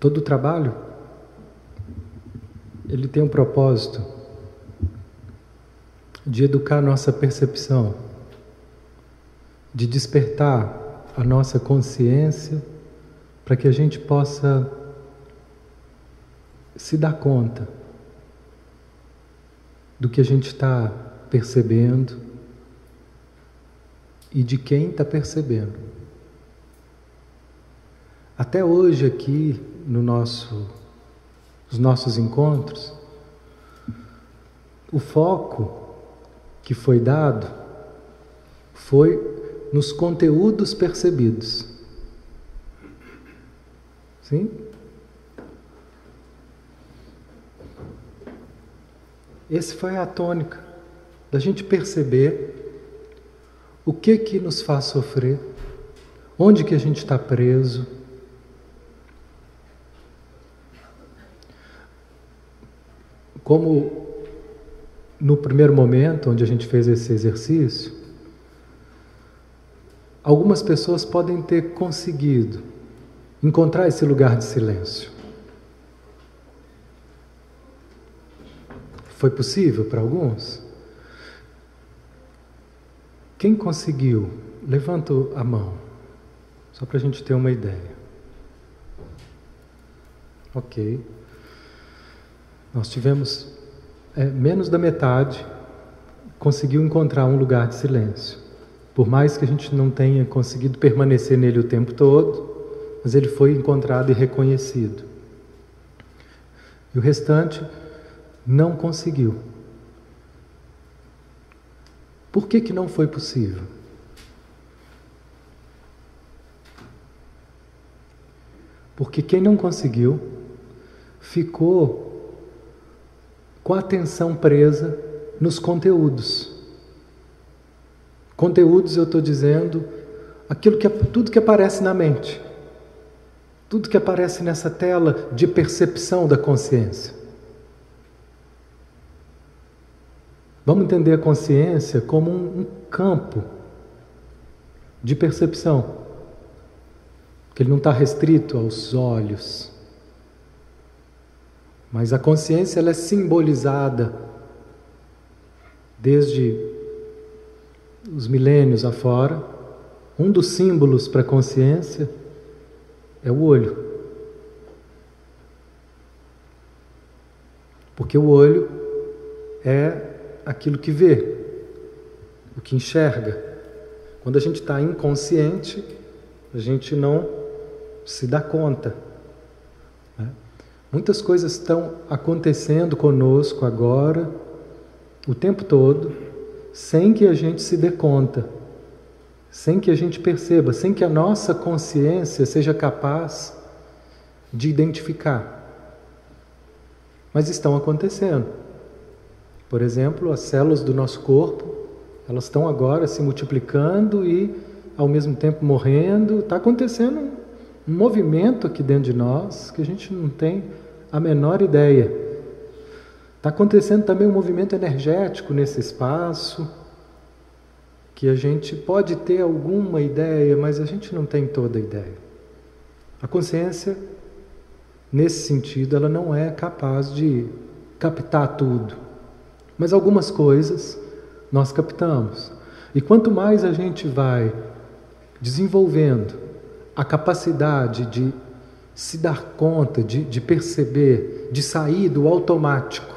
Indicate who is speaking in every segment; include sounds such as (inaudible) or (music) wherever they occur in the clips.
Speaker 1: Todo trabalho ele tem um propósito de educar nossa percepção, de despertar a nossa consciência para que a gente possa se dar conta do que a gente está percebendo e de quem está percebendo. Até hoje aqui no nosso, nos nossos encontros, o foco que foi dado foi nos conteúdos percebidos. Sim? Esse foi a tônica da gente perceber o que que nos faz sofrer, onde que a gente está preso. Como no primeiro momento onde a gente fez esse exercício, algumas pessoas podem ter conseguido encontrar esse lugar de silêncio. Foi possível para alguns? Quem conseguiu? Levanta a mão, só para a gente ter uma ideia. Ok. Nós tivemos é, menos da metade conseguiu encontrar um lugar de silêncio. Por mais que a gente não tenha conseguido permanecer nele o tempo todo, mas ele foi encontrado e reconhecido. E o restante não conseguiu. Por que, que não foi possível? Porque quem não conseguiu ficou com a atenção presa nos conteúdos. Conteúdos, eu estou dizendo, aquilo que é, tudo que aparece na mente, tudo que aparece nessa tela de percepção da consciência. Vamos entender a consciência como um, um campo de percepção, que ele não está restrito aos olhos, mas a consciência ela é simbolizada desde os milênios afora. Um dos símbolos para a consciência é o olho. Porque o olho é aquilo que vê, o que enxerga. Quando a gente está inconsciente, a gente não se dá conta. Muitas coisas estão acontecendo conosco agora, o tempo todo, sem que a gente se dê conta, sem que a gente perceba, sem que a nossa consciência seja capaz de identificar. Mas estão acontecendo. Por exemplo, as células do nosso corpo, elas estão agora se multiplicando e ao mesmo tempo morrendo. Está acontecendo um movimento aqui dentro de nós que a gente não tem a menor ideia. Está acontecendo também um movimento energético nesse espaço que a gente pode ter alguma ideia, mas a gente não tem toda a ideia. A consciência, nesse sentido, ela não é capaz de captar tudo. Mas algumas coisas nós captamos. E quanto mais a gente vai desenvolvendo a capacidade de se dar conta, de, de perceber, de sair do automático,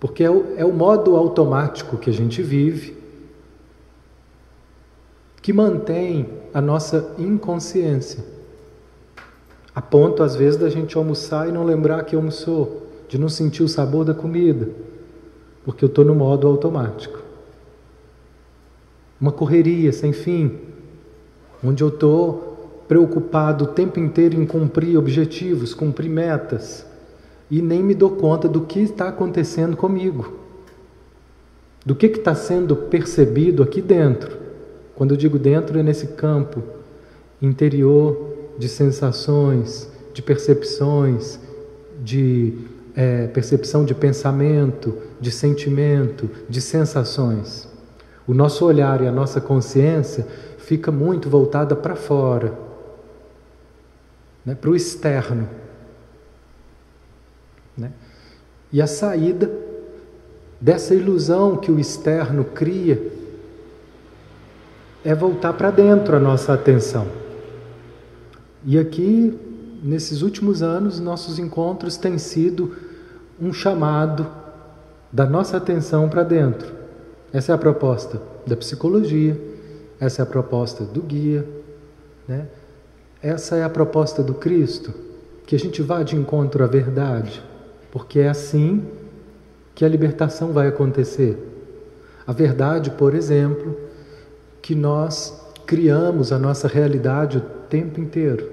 Speaker 1: porque é o, é o modo automático que a gente vive que mantém a nossa inconsciência. A ponto, às vezes, da gente almoçar e não lembrar que almoçou, de não sentir o sabor da comida porque eu estou no modo automático. Uma correria sem fim, onde eu estou preocupado o tempo inteiro em cumprir objetivos, cumprir metas, e nem me dou conta do que está acontecendo comigo, do que está sendo percebido aqui dentro. Quando eu digo dentro, é nesse campo interior de sensações, de percepções, de é, percepção de pensamento, de sentimento, de sensações. O nosso olhar e a nossa consciência fica muito voltada para fora. né, para o externo. Né? E a saída dessa ilusão que o externo cria é voltar para dentro a nossa atenção. E aqui, nesses últimos anos, nossos encontros têm sido um chamado da nossa atenção para dentro. Essa é a proposta da psicologia, essa é a proposta do guia, né? essa é a proposta do Cristo, que a gente vá de encontro à verdade, porque é assim que a libertação vai acontecer. A verdade, por exemplo, que nós criamos a nossa realidade o tempo inteiro.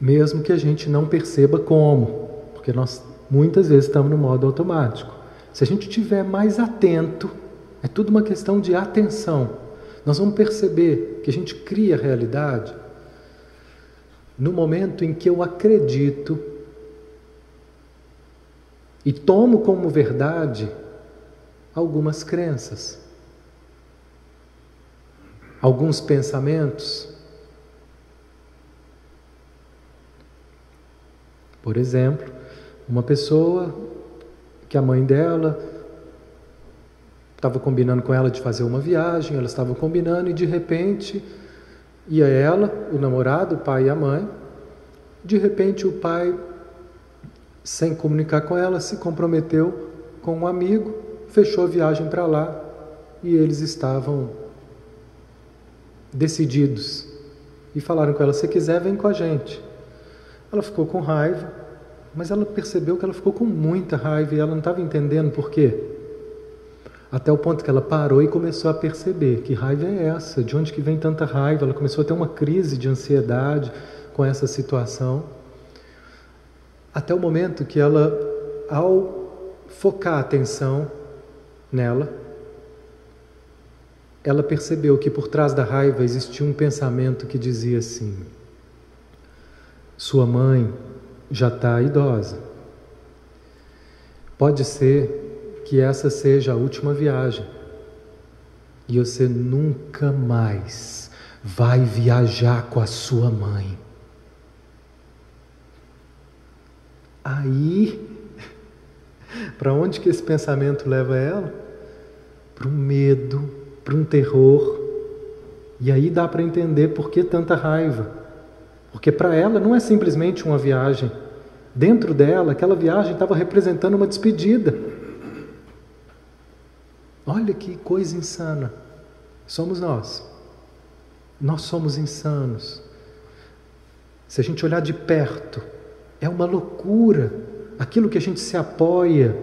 Speaker 1: Mesmo que a gente não perceba como, porque nós muitas vezes estamos no modo automático. Se a gente estiver mais atento, é tudo uma questão de atenção. Nós vamos perceber que a gente cria a realidade no momento em que eu acredito e tomo como verdade algumas crenças, alguns pensamentos. Por exemplo, uma pessoa que a mãe dela estava combinando com ela de fazer uma viagem, elas estavam combinando e de repente ia ela, o namorado, o pai e a mãe. De repente o pai sem comunicar com ela, se comprometeu com um amigo, fechou a viagem para lá e eles estavam decididos. E falaram com ela: se quiser, vem com a gente. Ela ficou com raiva, mas ela percebeu que ela ficou com muita raiva e ela não estava entendendo por quê. Até o ponto que ela parou e começou a perceber que raiva é essa, de onde que vem tanta raiva. Ela começou a ter uma crise de ansiedade com essa situação. Até o momento que ela, ao focar a atenção nela, ela percebeu que por trás da raiva existia um pensamento que dizia assim: Sua mãe já está idosa. Pode ser que essa seja a última viagem e você nunca mais vai viajar com a sua mãe. Aí, (laughs) para onde que esse pensamento leva ela? Para um medo, para um terror. E aí dá para entender por que tanta raiva. Porque para ela não é simplesmente uma viagem. Dentro dela, aquela viagem estava representando uma despedida. Olha que coisa insana. Somos nós. Nós somos insanos. Se a gente olhar de perto, é uma loucura aquilo que a gente se apoia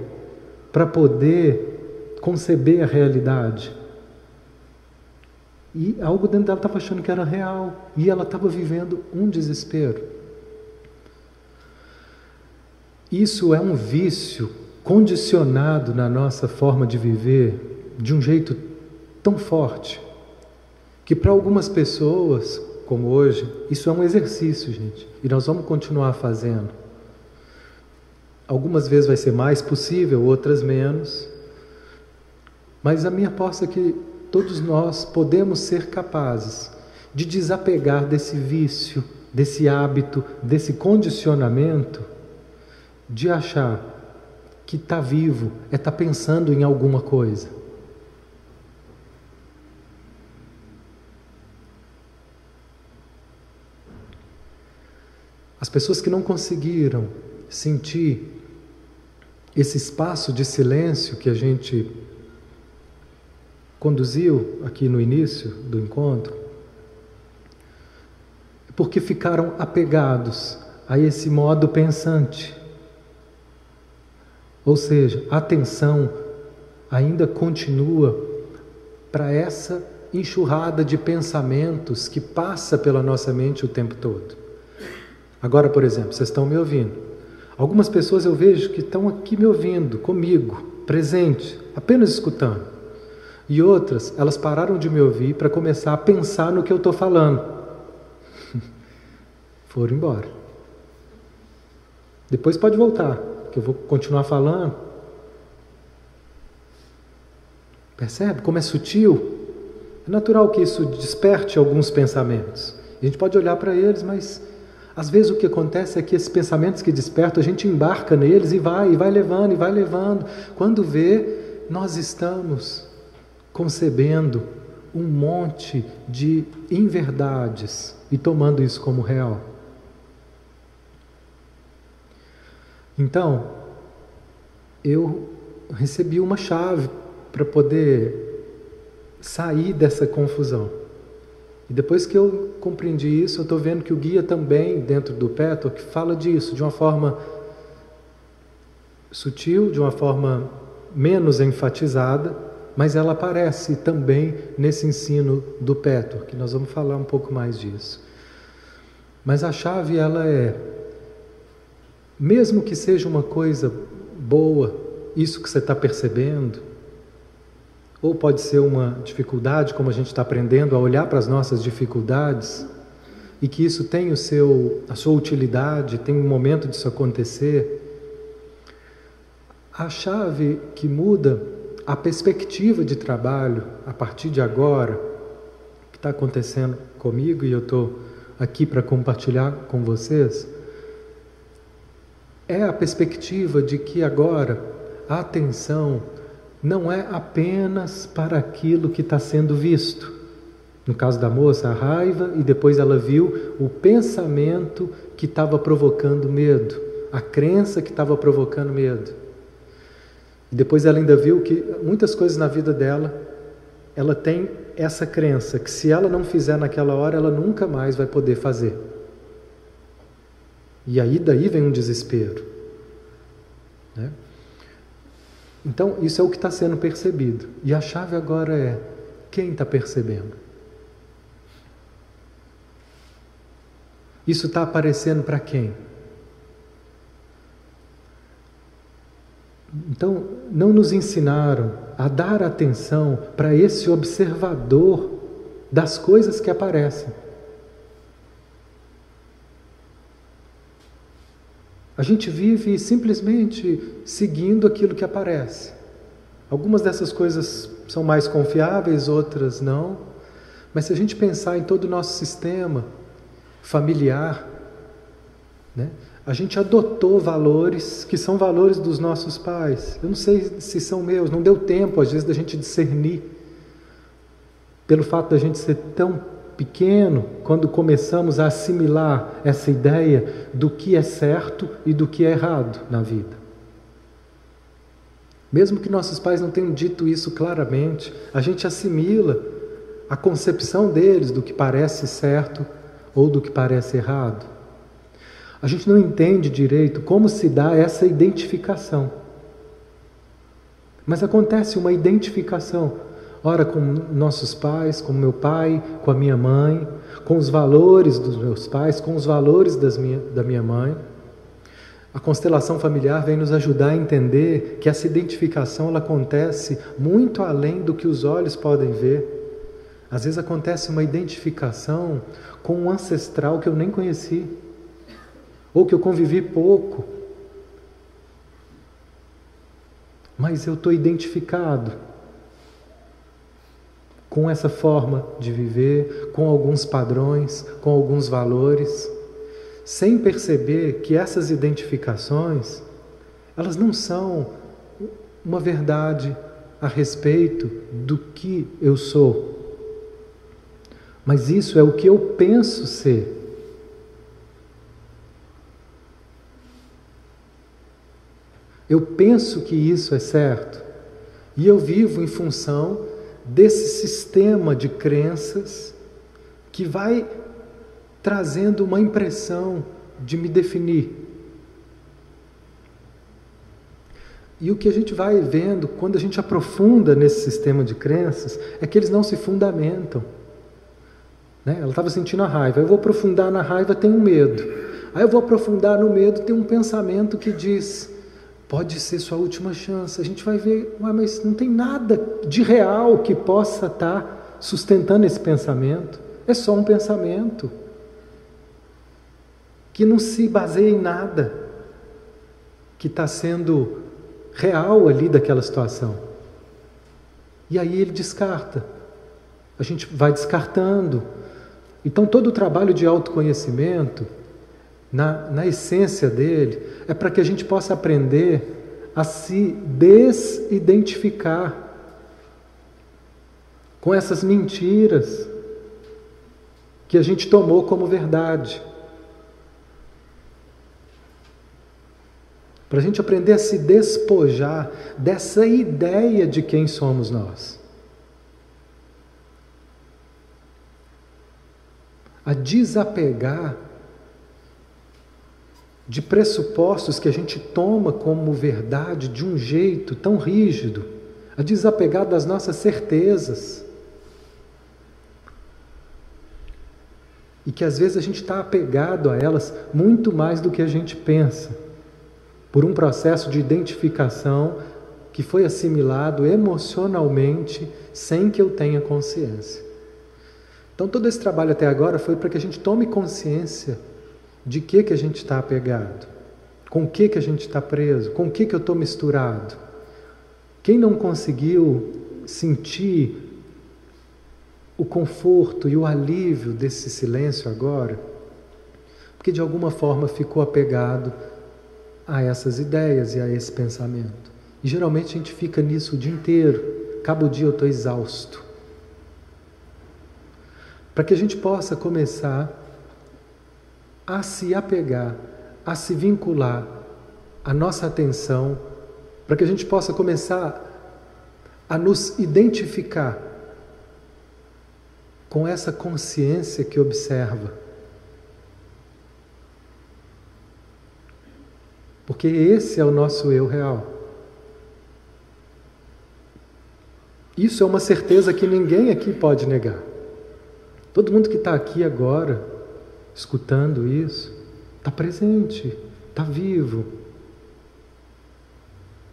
Speaker 1: para poder conceber a realidade. E algo dentro dela estava achando que era real. E ela estava vivendo um desespero. Isso é um vício condicionado na nossa forma de viver de um jeito tão forte que para algumas pessoas como hoje, isso é um exercício, gente, e nós vamos continuar fazendo. Algumas vezes vai ser mais possível, outras menos, mas a minha aposta é que todos nós podemos ser capazes de desapegar desse vício, desse hábito, desse condicionamento, de achar que está vivo é estar tá pensando em alguma coisa. As pessoas que não conseguiram sentir esse espaço de silêncio que a gente conduziu aqui no início do encontro, porque ficaram apegados a esse modo pensante. Ou seja, a atenção ainda continua para essa enxurrada de pensamentos que passa pela nossa mente o tempo todo. Agora, por exemplo, vocês estão me ouvindo. Algumas pessoas eu vejo que estão aqui me ouvindo, comigo, presente, apenas escutando. E outras, elas pararam de me ouvir para começar a pensar no que eu estou falando. (laughs) Foram embora. Depois pode voltar, que eu vou continuar falando. Percebe como é sutil? É natural que isso desperte alguns pensamentos. A gente pode olhar para eles, mas às vezes o que acontece é que esses pensamentos que despertam, a gente embarca neles e vai, e vai levando, e vai levando. Quando vê, nós estamos concebendo um monte de inverdades e tomando isso como real. Então, eu recebi uma chave para poder sair dessa confusão. E depois que eu compreendi isso, eu estou vendo que o guia também, dentro do que fala disso de uma forma sutil, de uma forma menos enfatizada, mas ela aparece também nesse ensino do Petor, que nós vamos falar um pouco mais disso. Mas a chave ela é mesmo que seja uma coisa boa, isso que você está percebendo, ou pode ser uma dificuldade, como a gente está aprendendo a olhar para as nossas dificuldades, e que isso tem o seu, a sua utilidade, tem um momento disso acontecer. A chave que muda a perspectiva de trabalho a partir de agora, que está acontecendo comigo e eu estou aqui para compartilhar com vocês, é a perspectiva de que agora a atenção não é apenas para aquilo que está sendo visto. No caso da moça, a raiva, e depois ela viu o pensamento que estava provocando medo, a crença que estava provocando medo. E depois ela ainda viu que muitas coisas na vida dela, ela tem essa crença que se ela não fizer naquela hora, ela nunca mais vai poder fazer. E aí daí vem um desespero. Né? Então, isso é o que está sendo percebido. E a chave agora é: quem está percebendo? Isso está aparecendo para quem? Então, não nos ensinaram a dar atenção para esse observador das coisas que aparecem. A gente vive simplesmente seguindo aquilo que aparece. Algumas dessas coisas são mais confiáveis, outras não. Mas se a gente pensar em todo o nosso sistema familiar, né, a gente adotou valores que são valores dos nossos pais. Eu não sei se são meus, não deu tempo às vezes da gente discernir. Pelo fato da gente ser tão pequeno, quando começamos a assimilar essa ideia do que é certo e do que é errado na vida. Mesmo que nossos pais não tenham dito isso claramente, a gente assimila a concepção deles do que parece certo ou do que parece errado. A gente não entende direito como se dá essa identificação. Mas acontece uma identificação ora com nossos pais, com meu pai, com a minha mãe, com os valores dos meus pais, com os valores minha, da minha mãe. A constelação familiar vem nos ajudar a entender que essa identificação ela acontece muito além do que os olhos podem ver. Às vezes acontece uma identificação com um ancestral que eu nem conheci, ou que eu convivi pouco. Mas eu estou identificado com essa forma de viver, com alguns padrões, com alguns valores, sem perceber que essas identificações, elas não são uma verdade a respeito do que eu sou. Mas isso é o que eu penso ser. Eu penso que isso é certo e eu vivo em função desse sistema de crenças que vai trazendo uma impressão de me definir. E o que a gente vai vendo quando a gente aprofunda nesse sistema de crenças é que eles não se fundamentam. Né? Ela estava sentindo a raiva, eu vou aprofundar na raiva, tem um medo. Aí eu vou aprofundar no medo, tem um pensamento que diz: Pode ser sua última chance. A gente vai ver, mas não tem nada de real que possa estar tá sustentando esse pensamento. É só um pensamento que não se baseia em nada que está sendo real ali daquela situação. E aí ele descarta. A gente vai descartando. Então, todo o trabalho de autoconhecimento, na, na essência dele, é para que a gente possa aprender a se desidentificar com essas mentiras que a gente tomou como verdade. Para a gente aprender a se despojar dessa ideia de quem somos nós. A desapegar de pressupostos que a gente toma como verdade de um jeito tão rígido, a desapegar das nossas certezas. E que às vezes a gente está apegado a elas muito mais do que a gente pensa, por um processo de identificação que foi assimilado emocionalmente sem que eu tenha consciência. Então, todo esse trabalho até agora foi para que a gente tome consciência de que, que a gente está apegado, com que, que a gente está preso, com que, que eu estou misturado. Quem não conseguiu sentir o conforto e o alívio desse silêncio agora, porque de alguma forma ficou apegado a essas ideias e a esse pensamento. E geralmente a gente fica nisso o dia inteiro. Acaba o dia eu estou exausto. Para que a gente possa começar a se apegar, a se vincular a nossa atenção, para que a gente possa começar a nos identificar com essa consciência que observa. Porque esse é o nosso eu real. Isso é uma certeza que ninguém aqui pode negar. Todo mundo que está aqui agora, escutando isso, está presente, está vivo.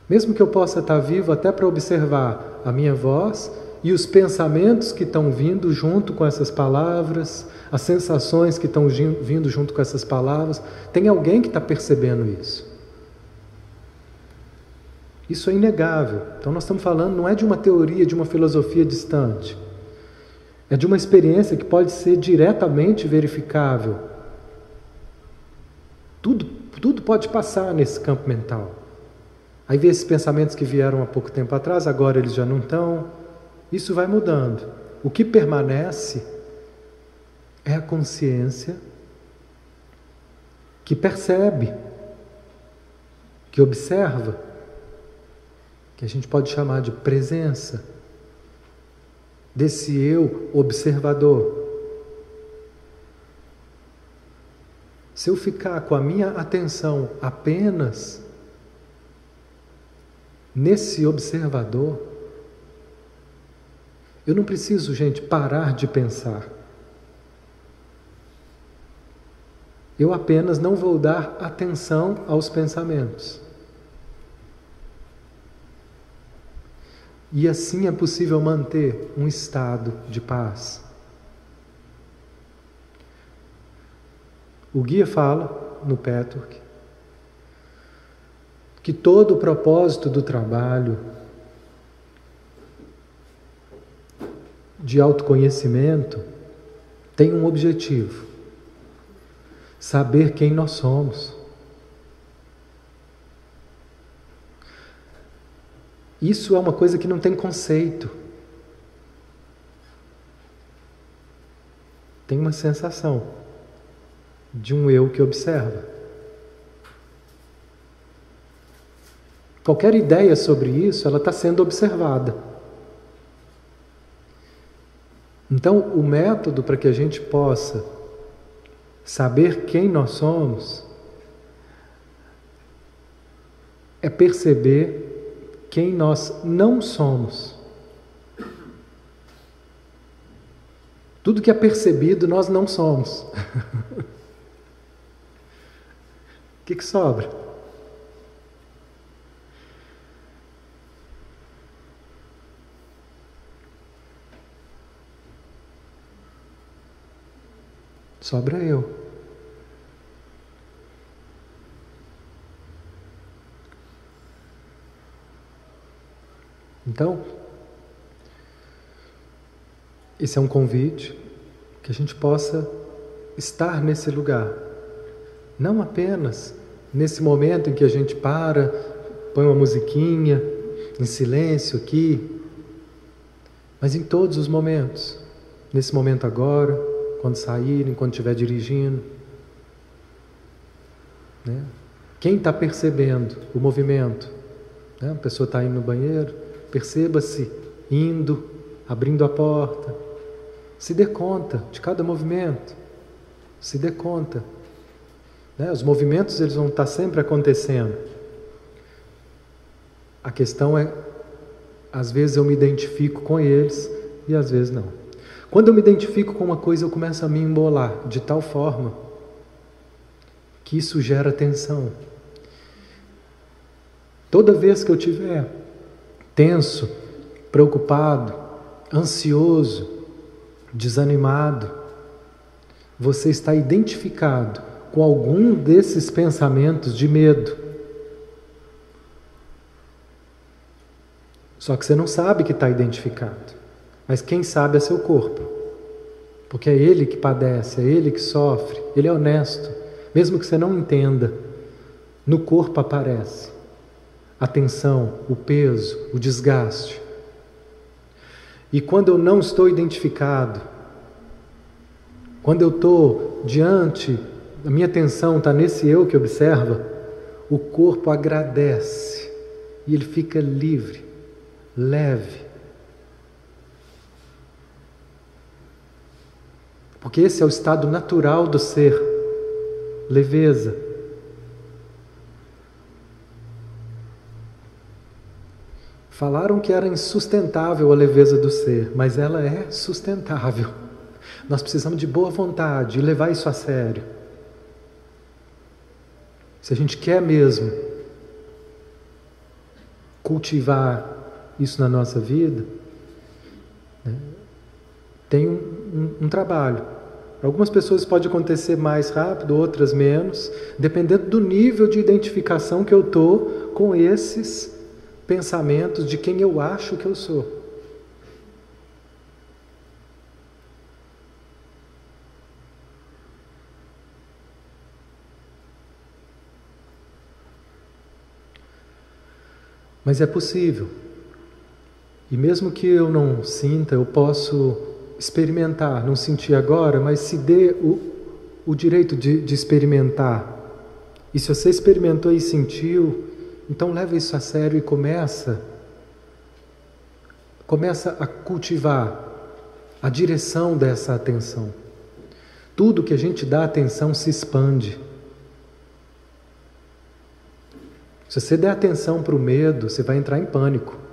Speaker 1: Mesmo que eu possa estar tá vivo até para observar a minha voz e os pensamentos que estão vindo junto com essas palavras, as sensações que estão vindo junto com essas palavras, tem alguém que está percebendo isso. Isso é inegável. Então, nós estamos falando não é de uma teoria, de uma filosofia distante. É de uma experiência que pode ser diretamente verificável. Tudo, tudo pode passar nesse campo mental. Aí vê esses pensamentos que vieram há pouco tempo atrás, agora eles já não estão. Isso vai mudando. O que permanece é a consciência que percebe, que observa, que a gente pode chamar de presença, desse eu observador. Se eu ficar com a minha atenção apenas nesse observador, eu não preciso, gente, parar de pensar. Eu apenas não vou dar atenção aos pensamentos. E assim é possível manter um estado de paz. O guia fala no Peturk que todo o propósito do trabalho de autoconhecimento tem um objetivo: saber quem nós somos. Isso é uma coisa que não tem conceito. Tem uma sensação de um eu que observa. Qualquer ideia sobre isso, ela está sendo observada. Então, o método para que a gente possa saber quem nós somos é perceber quem nós não somos. Tudo que é percebido, nós não somos. (laughs) o que, que sobra? sobra eu. Então, esse é um convite que a gente possa estar nesse lugar. Não apenas nesse momento em que a gente para, põe uma musiquinha, em silêncio aqui, mas em todos os momentos. Nesse momento agora, quando saírem, quando estiver dirigindo. Né? Quem está percebendo o movimento? Né? A pessoa está indo no banheiro, perceba-se indo, abrindo a porta. Se dê conta de cada movimento. Se dê conta. Né? Os movimentos eles vão estar sempre acontecendo. A questão é, às vezes eu me identifico com eles e às vezes não. Quando eu me identifico com uma coisa, eu começo a me embolar de tal forma que isso gera tensão. Toda vez que eu tiver tenso, preocupado, ansioso, desanimado, você está identificado com algum desses pensamentos de medo. Só que você não sabe que está identificado. Mas quem sabe é seu corpo. Porque é ele que padece, é ele que sofre, ele é honesto. Mesmo que você não entenda, no corpo aparece a tensão, o peso, o desgaste. E quando eu não estou identificado, quando eu estou diante, a minha atenção está nesse eu que observa, o corpo agradece e ele fica livre, leve. Porque esse é o estado natural do ser, leveza. Falaram que era insustentável a leveza do ser, mas ela é sustentável. Nós precisamos de boa vontade e levar isso a sério. Se a gente quer mesmo cultivar isso na nossa vida, né, tem um, um, um trabalho. Algumas pessoas pode acontecer mais rápido, outras menos, dependendo do nível de identificação que eu estou com esses pensamentos de quem eu acho que eu sou. Mas é possível. E mesmo que eu não sinta, eu posso experimentar, não sentir agora, mas se dê o, o direito de, de experimentar. E se você experimentou e sentiu, então leva isso a sério e começa começa a cultivar a direção dessa atenção. Tudo que a gente dá atenção se expande. Se você der atenção para o medo, você vai entrar em pânico.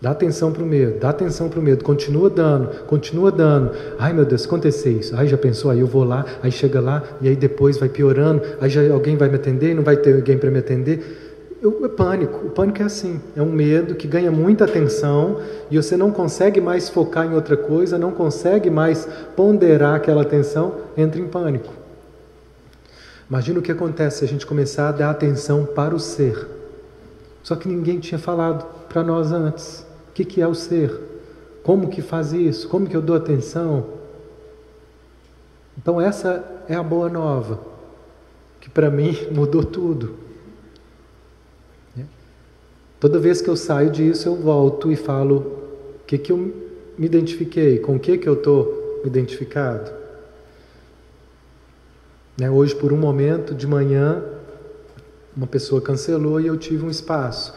Speaker 1: Dá atenção para o medo, dá atenção para o medo, continua dando, continua dando. Ai meu Deus, acontecer isso. Ai já pensou, aí eu vou lá, aí chega lá, e aí depois vai piorando, aí já alguém vai me atender, não vai ter alguém para me atender. O pânico, o pânico é assim, é um medo que ganha muita atenção e você não consegue mais focar em outra coisa, não consegue mais ponderar aquela atenção, entra em pânico. Imagina o que acontece se a gente começar a dar atenção para o ser. Só que ninguém tinha falado para nós antes. O que, que é o ser? Como que faz isso? Como que eu dou atenção? Então essa é a boa nova, que para mim (laughs) mudou tudo. Toda vez que eu saio disso, eu volto e falo o que, que eu me identifiquei, com o que, que eu estou identificado. Né? Hoje, por um momento, de manhã, uma pessoa cancelou e eu tive um espaço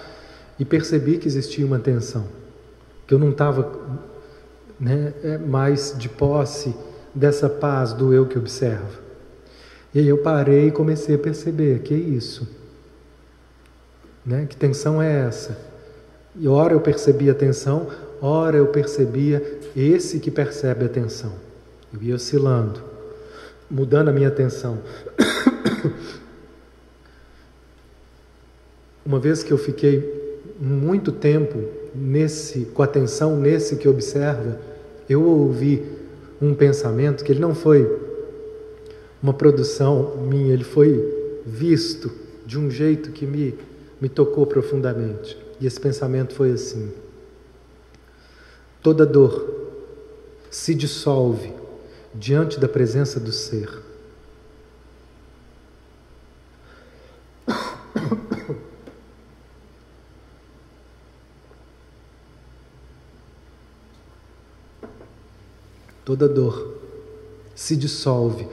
Speaker 1: e percebi que existia uma tensão que eu não estava né, é, mais de posse dessa paz do eu que observa. E aí eu parei e comecei a perceber que é isso. Né? Que tensão é essa? E ora eu percebia a tensão, ora eu percebia esse que percebe a tensão. Eu ia oscilando, mudando a minha atenção. (coughs) Uma vez que eu fiquei muito tempo nesse, com atenção nesse que observa, eu ouvi um pensamento que ele não foi uma produção minha, ele foi visto de um jeito que me, me tocou profundamente. E esse pensamento foi assim: toda dor se dissolve diante da presença do ser. Toda dor se dissolve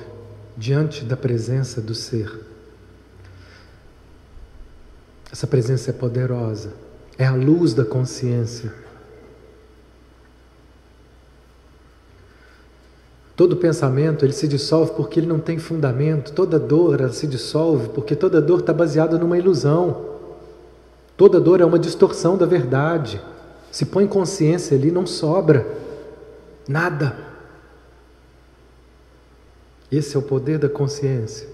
Speaker 1: diante da presença do ser. Essa presença é poderosa, é a luz da consciência. Todo pensamento ele se dissolve porque ele não tem fundamento. Toda dor ela se dissolve porque toda dor está baseada numa ilusão. Toda dor é uma distorção da verdade. Se põe consciência ali, não sobra nada. Esse é o poder da consciência.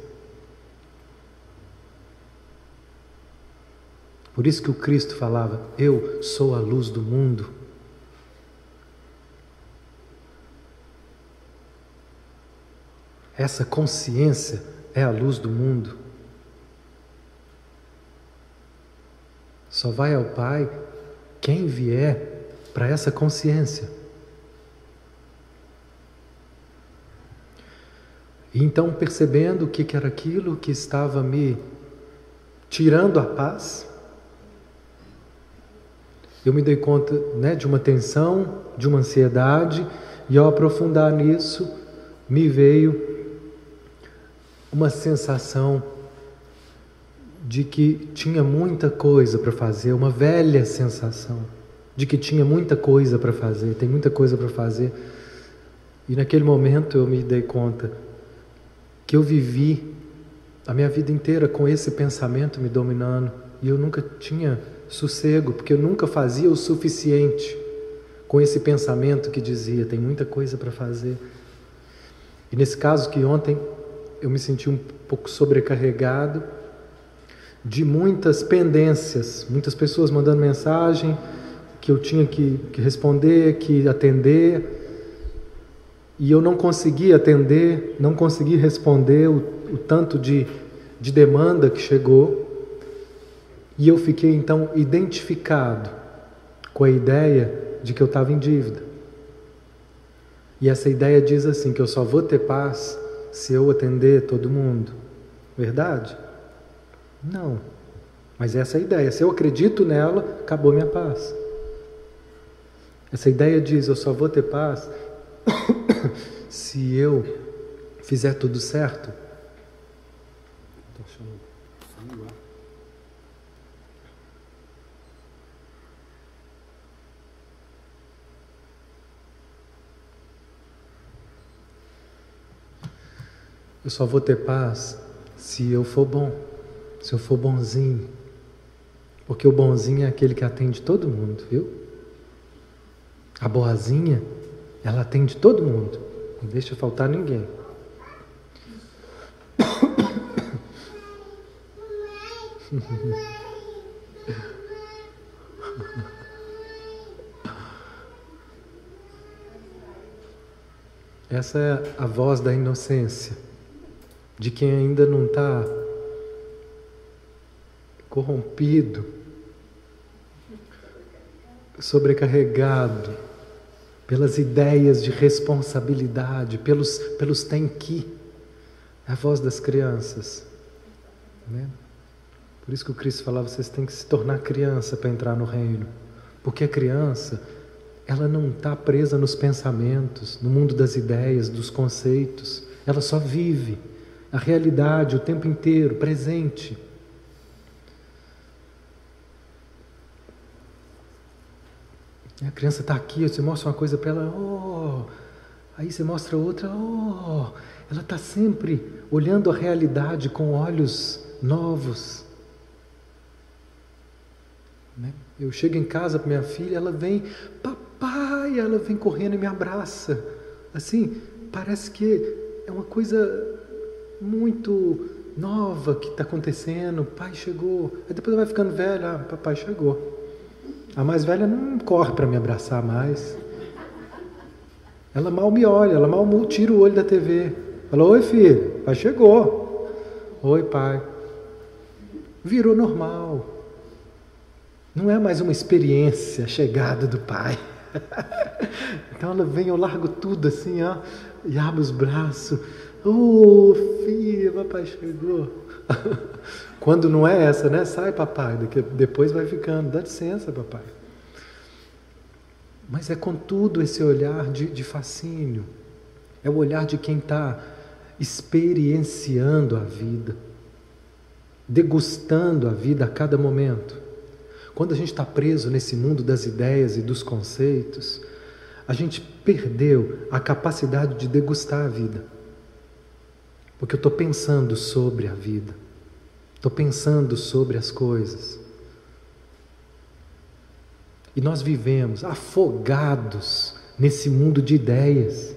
Speaker 1: Por isso que o Cristo falava: Eu sou a luz do mundo. Essa consciência é a luz do mundo. Só vai ao Pai quem vier para essa consciência. E então, percebendo o que era aquilo que estava me tirando a paz, eu me dei conta né, de uma tensão, de uma ansiedade, e ao aprofundar nisso, me veio uma sensação de que tinha muita coisa para fazer, uma velha sensação de que tinha muita coisa para fazer, tem muita coisa para fazer. E naquele momento eu me dei conta que eu vivi a minha vida inteira com esse pensamento me dominando e eu nunca tinha sossego, porque eu nunca fazia o suficiente com esse pensamento que dizia: tem muita coisa para fazer. E nesse caso que ontem eu me senti um pouco sobrecarregado de muitas pendências, muitas pessoas mandando mensagem que eu tinha que, que responder, que atender e eu não consegui atender, não consegui responder o, o tanto de, de demanda que chegou, e eu fiquei então identificado com a ideia de que eu estava em dívida. E essa ideia diz assim: que eu só vou ter paz se eu atender todo mundo. Verdade? Não. Mas essa é a ideia. Se eu acredito nela, acabou minha paz. Essa ideia diz: eu só vou ter paz (laughs) se eu fizer tudo certo, Eu só vou ter paz se eu for bom, se eu for bonzinho. Porque o bonzinho é aquele que atende todo mundo, viu? A boazinha ela atende todo mundo, não deixa faltar ninguém. Essa é a voz da inocência, de quem ainda não está corrompido, sobrecarregado pelas ideias de responsabilidade, pelos, pelos tem que. É a voz das crianças. Né? Por isso que o Cristo falava: vocês têm que se tornar criança para entrar no reino. Porque a criança, ela não está presa nos pensamentos, no mundo das ideias, dos conceitos. Ela só vive a realidade o tempo inteiro, presente. A criança está aqui, você mostra uma coisa para ela, oh, aí você mostra outra, oh, ela está sempre olhando a realidade com olhos novos. Né? Eu chego em casa para minha filha, ela vem, papai, ela vem correndo e me abraça. Assim, parece que é uma coisa muito nova que está acontecendo. Pai chegou. Aí depois ela vai ficando velha, ah, papai chegou. A mais velha não corre para me abraçar mais. Ela mal me olha, ela mal tira o olho da TV. Fala, oi filho, pai chegou. Oi pai. Virou normal. Não é mais uma experiência a chegada do pai. (laughs) então ela vem, eu largo tudo assim, ó. e abre os braços. Ô, oh, filha, papai chegou. (laughs) Quando não é essa, né? Sai, papai, depois vai ficando. Dá licença, papai. Mas é contudo esse olhar de, de fascínio. É o olhar de quem está experienciando a vida, degustando a vida a cada momento. Quando a gente está preso nesse mundo das ideias e dos conceitos, a gente perdeu a capacidade de degustar a vida. Porque eu estou pensando sobre a vida, estou pensando sobre as coisas. E nós vivemos afogados nesse mundo de ideias.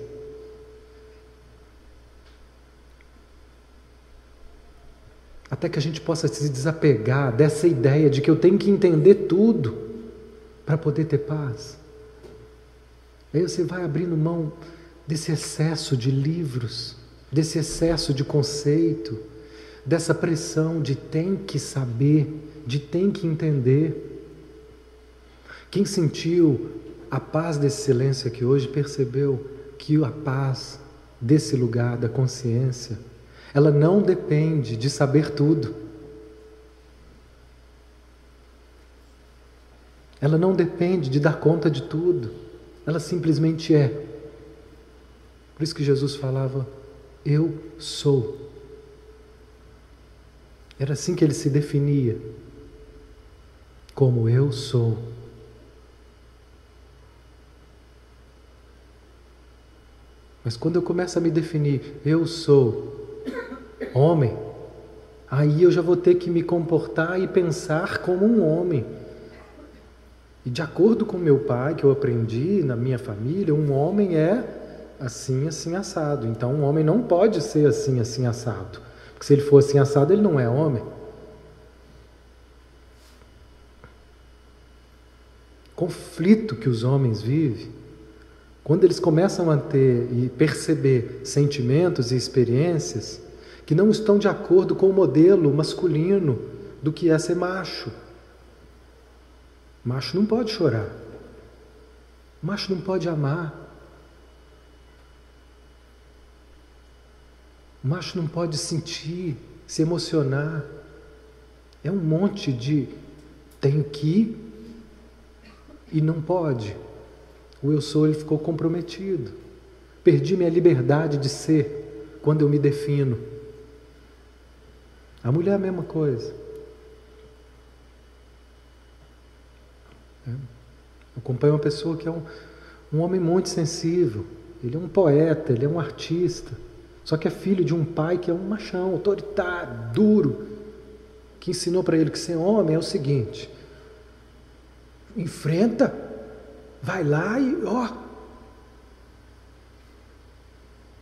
Speaker 1: Até que a gente possa se desapegar dessa ideia de que eu tenho que entender tudo para poder ter paz. Aí você vai abrindo mão desse excesso de livros, desse excesso de conceito, dessa pressão de tem que saber, de tem que entender. Quem sentiu a paz desse silêncio aqui hoje percebeu que a paz desse lugar da consciência, ela não depende de saber tudo. Ela não depende de dar conta de tudo. Ela simplesmente é. Por isso que Jesus falava: Eu sou. Era assim que ele se definia. Como eu sou. Mas quando eu começo a me definir, eu sou homem, aí eu já vou ter que me comportar e pensar como um homem. E de acordo com meu pai, que eu aprendi na minha família, um homem é assim, assim, assado. Então, um homem não pode ser assim, assim, assado. Porque se ele for assim, assado, ele não é homem. Conflito que os homens vivem quando eles começam a ter e perceber sentimentos e experiências que não estão de acordo com o modelo masculino do que é ser macho. Macho não pode chorar. Macho não pode amar. Macho não pode sentir, se emocionar. É um monte de tenho que e não pode. O eu sou ele ficou comprometido. Perdi minha liberdade de ser quando eu me defino. A mulher é a mesma coisa. É. Eu acompanho uma pessoa que é um, um homem muito sensível. Ele é um poeta, ele é um artista. Só que é filho de um pai que é um machão, autoritário, duro, que ensinou para ele que ser homem é o seguinte: enfrenta Vai lá e ó.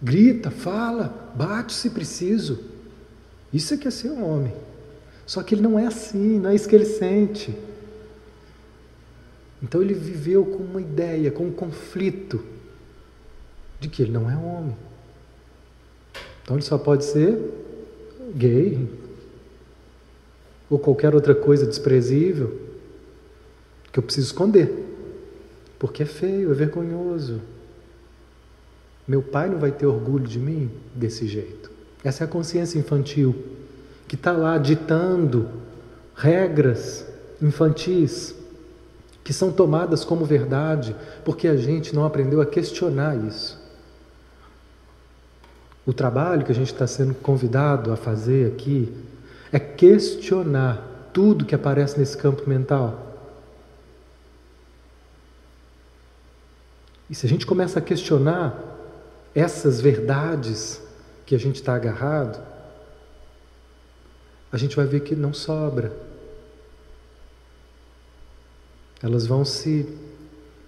Speaker 1: Grita, fala, bate se preciso. Isso é que é ser um homem. Só que ele não é assim, não é isso que ele sente. Então ele viveu com uma ideia, com um conflito de que ele não é homem. Então ele só pode ser gay ou qualquer outra coisa desprezível que eu preciso esconder. Porque é feio, é vergonhoso. Meu pai não vai ter orgulho de mim desse jeito. Essa é a consciência infantil que está lá ditando regras infantis que são tomadas como verdade porque a gente não aprendeu a questionar isso. O trabalho que a gente está sendo convidado a fazer aqui é questionar tudo que aparece nesse campo mental E se a gente começa a questionar essas verdades que a gente está agarrado, a gente vai ver que não sobra. Elas vão se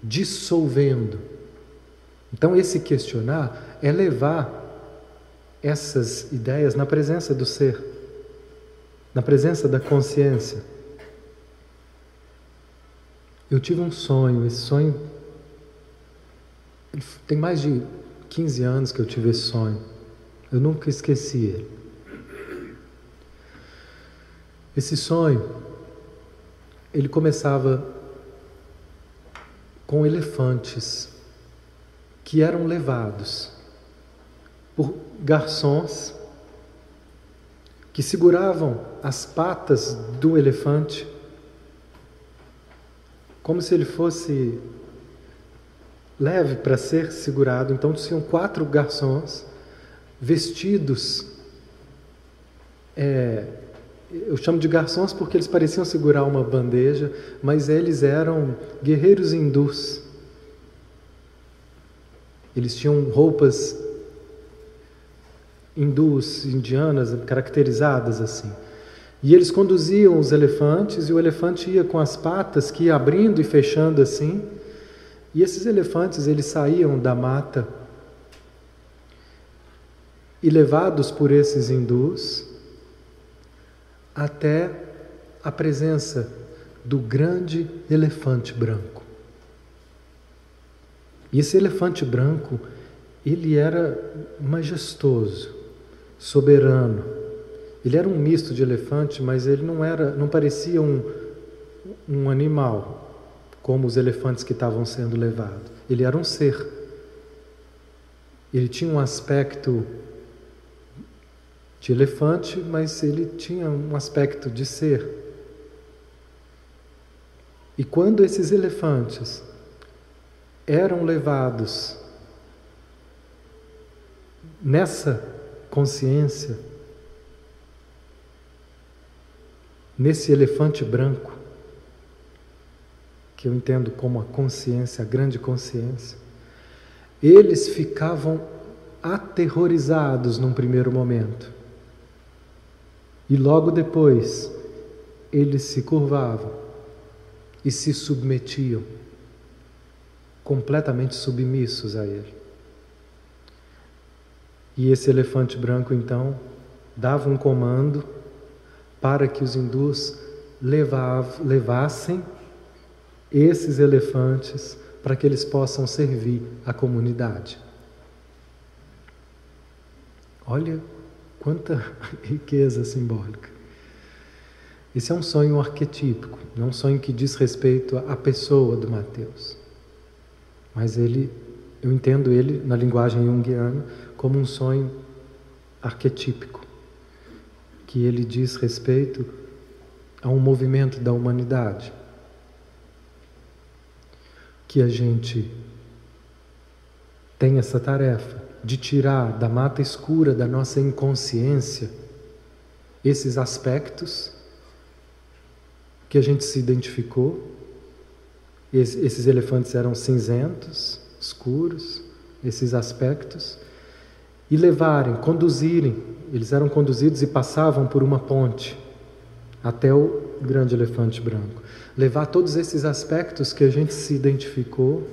Speaker 1: dissolvendo. Então, esse questionar é levar essas ideias na presença do ser, na presença da consciência. Eu tive um sonho, esse sonho tem mais de 15 anos que eu tive esse sonho. Eu nunca esqueci ele. Esse sonho, ele começava com elefantes que eram levados por garçons que seguravam as patas do elefante como se ele fosse leve para ser segurado. Então tinham quatro garçons vestidos. É, eu chamo de garçons porque eles pareciam segurar uma bandeja, mas eles eram guerreiros hindus. Eles tinham roupas hindus, indianas, caracterizadas assim. E eles conduziam os elefantes e o elefante ia com as patas que ia abrindo e fechando assim. E esses elefantes eles saíam da mata e levados por esses hindus até a presença do grande elefante branco. E esse elefante branco, ele era majestoso, soberano. Ele era um misto de elefante, mas ele não era, não parecia um, um animal como os elefantes que estavam sendo levados. Ele era um ser. Ele tinha um aspecto de elefante, mas ele tinha um aspecto de ser. E quando esses elefantes eram levados nessa consciência, nesse elefante branco, que eu entendo como a consciência, a grande consciência, eles ficavam aterrorizados num primeiro momento. E logo depois, eles se curvavam e se submetiam, completamente submissos a ele. E esse elefante branco, então, dava um comando para que os hindus levassem esses elefantes para que eles possam servir a comunidade. Olha quanta (laughs) riqueza simbólica. Esse é um sonho arquetípico, não um sonho que diz respeito à pessoa do Mateus. Mas ele, eu entendo ele na linguagem junguiana como um sonho arquetípico, que ele diz respeito a um movimento da humanidade que a gente tem essa tarefa de tirar da mata escura da nossa inconsciência esses aspectos que a gente se identificou. Esses elefantes eram cinzentos, escuros, esses aspectos, e levarem, conduzirem, eles eram conduzidos e passavam por uma ponte até o grande elefante branco. Levar todos esses aspectos que a gente se identificou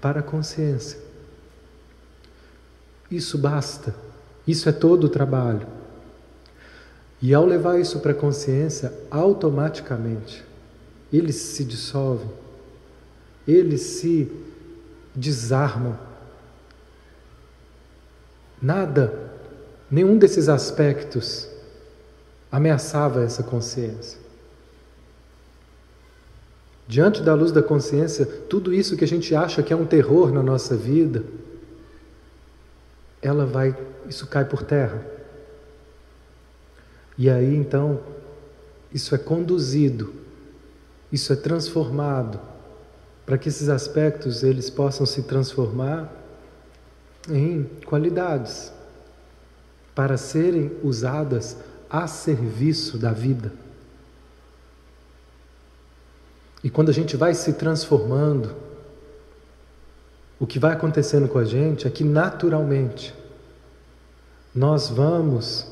Speaker 1: para a consciência. Isso basta. Isso é todo o trabalho. E ao levar isso para a consciência, automaticamente eles se dissolvem, eles se desarmam. Nada, nenhum desses aspectos ameaçava essa consciência. Diante da luz da consciência, tudo isso que a gente acha que é um terror na nossa vida, ela vai, isso cai por terra. E aí então, isso é conduzido, isso é transformado, para que esses aspectos eles possam se transformar em qualidades, para serem usadas a serviço da vida. E quando a gente vai se transformando, o que vai acontecendo com a gente é que naturalmente nós vamos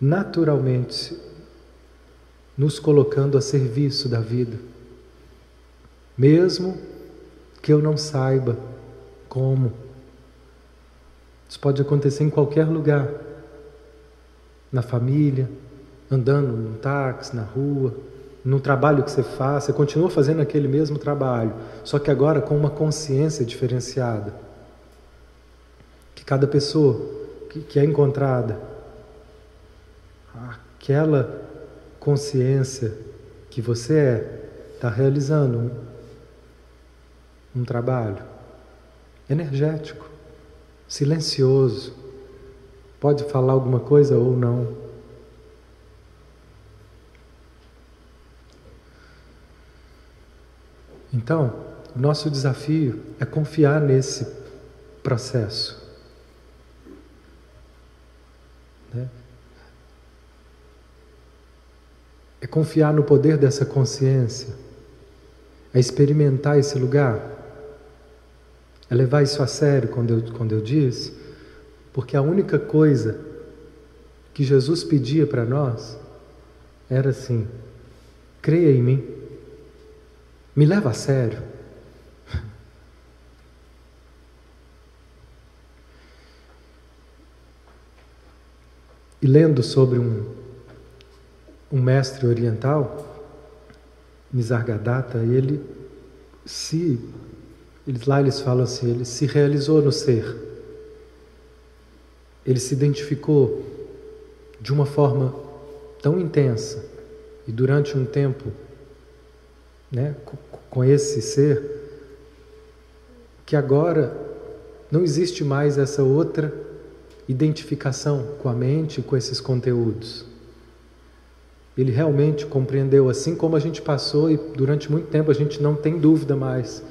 Speaker 1: naturalmente nos colocando a serviço da vida, mesmo que eu não saiba como. Isso pode acontecer em qualquer lugar na família, andando no táxi, na rua, no trabalho que você faz, você continua fazendo aquele mesmo trabalho, só que agora com uma consciência diferenciada. Que cada pessoa que, que é encontrada, aquela consciência que você é, está realizando um, um trabalho energético, silencioso. Pode falar alguma coisa ou não. Então, nosso desafio é confiar nesse processo. Né? É confiar no poder dessa consciência, é experimentar esse lugar, é levar isso a sério quando eu, quando eu disse, porque a única coisa que Jesus pedia para nós era assim: creia em mim, me leva a sério. E lendo sobre um, um mestre oriental, Nisargadatta, ele se eles, lá eles falam assim, ele se realizou no ser. Ele se identificou de uma forma tão intensa e durante um tempo né, com esse ser, que agora não existe mais essa outra identificação com a mente, com esses conteúdos. Ele realmente compreendeu, assim como a gente passou e durante muito tempo a gente não tem dúvida mais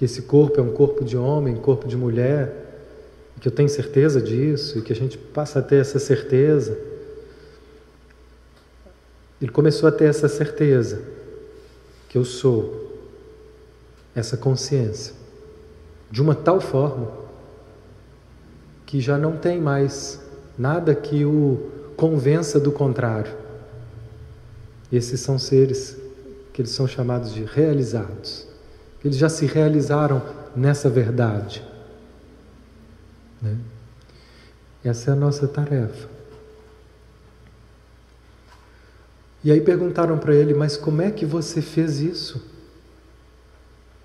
Speaker 1: que esse corpo é um corpo de homem, corpo de mulher, que eu tenho certeza disso e que a gente passa a ter essa certeza. Ele começou a ter essa certeza que eu sou essa consciência de uma tal forma que já não tem mais nada que o convença do contrário. Esses são seres que eles são chamados de realizados. Eles já se realizaram nessa verdade. Né? Essa é a nossa tarefa. E aí perguntaram para ele, mas como é que você fez isso?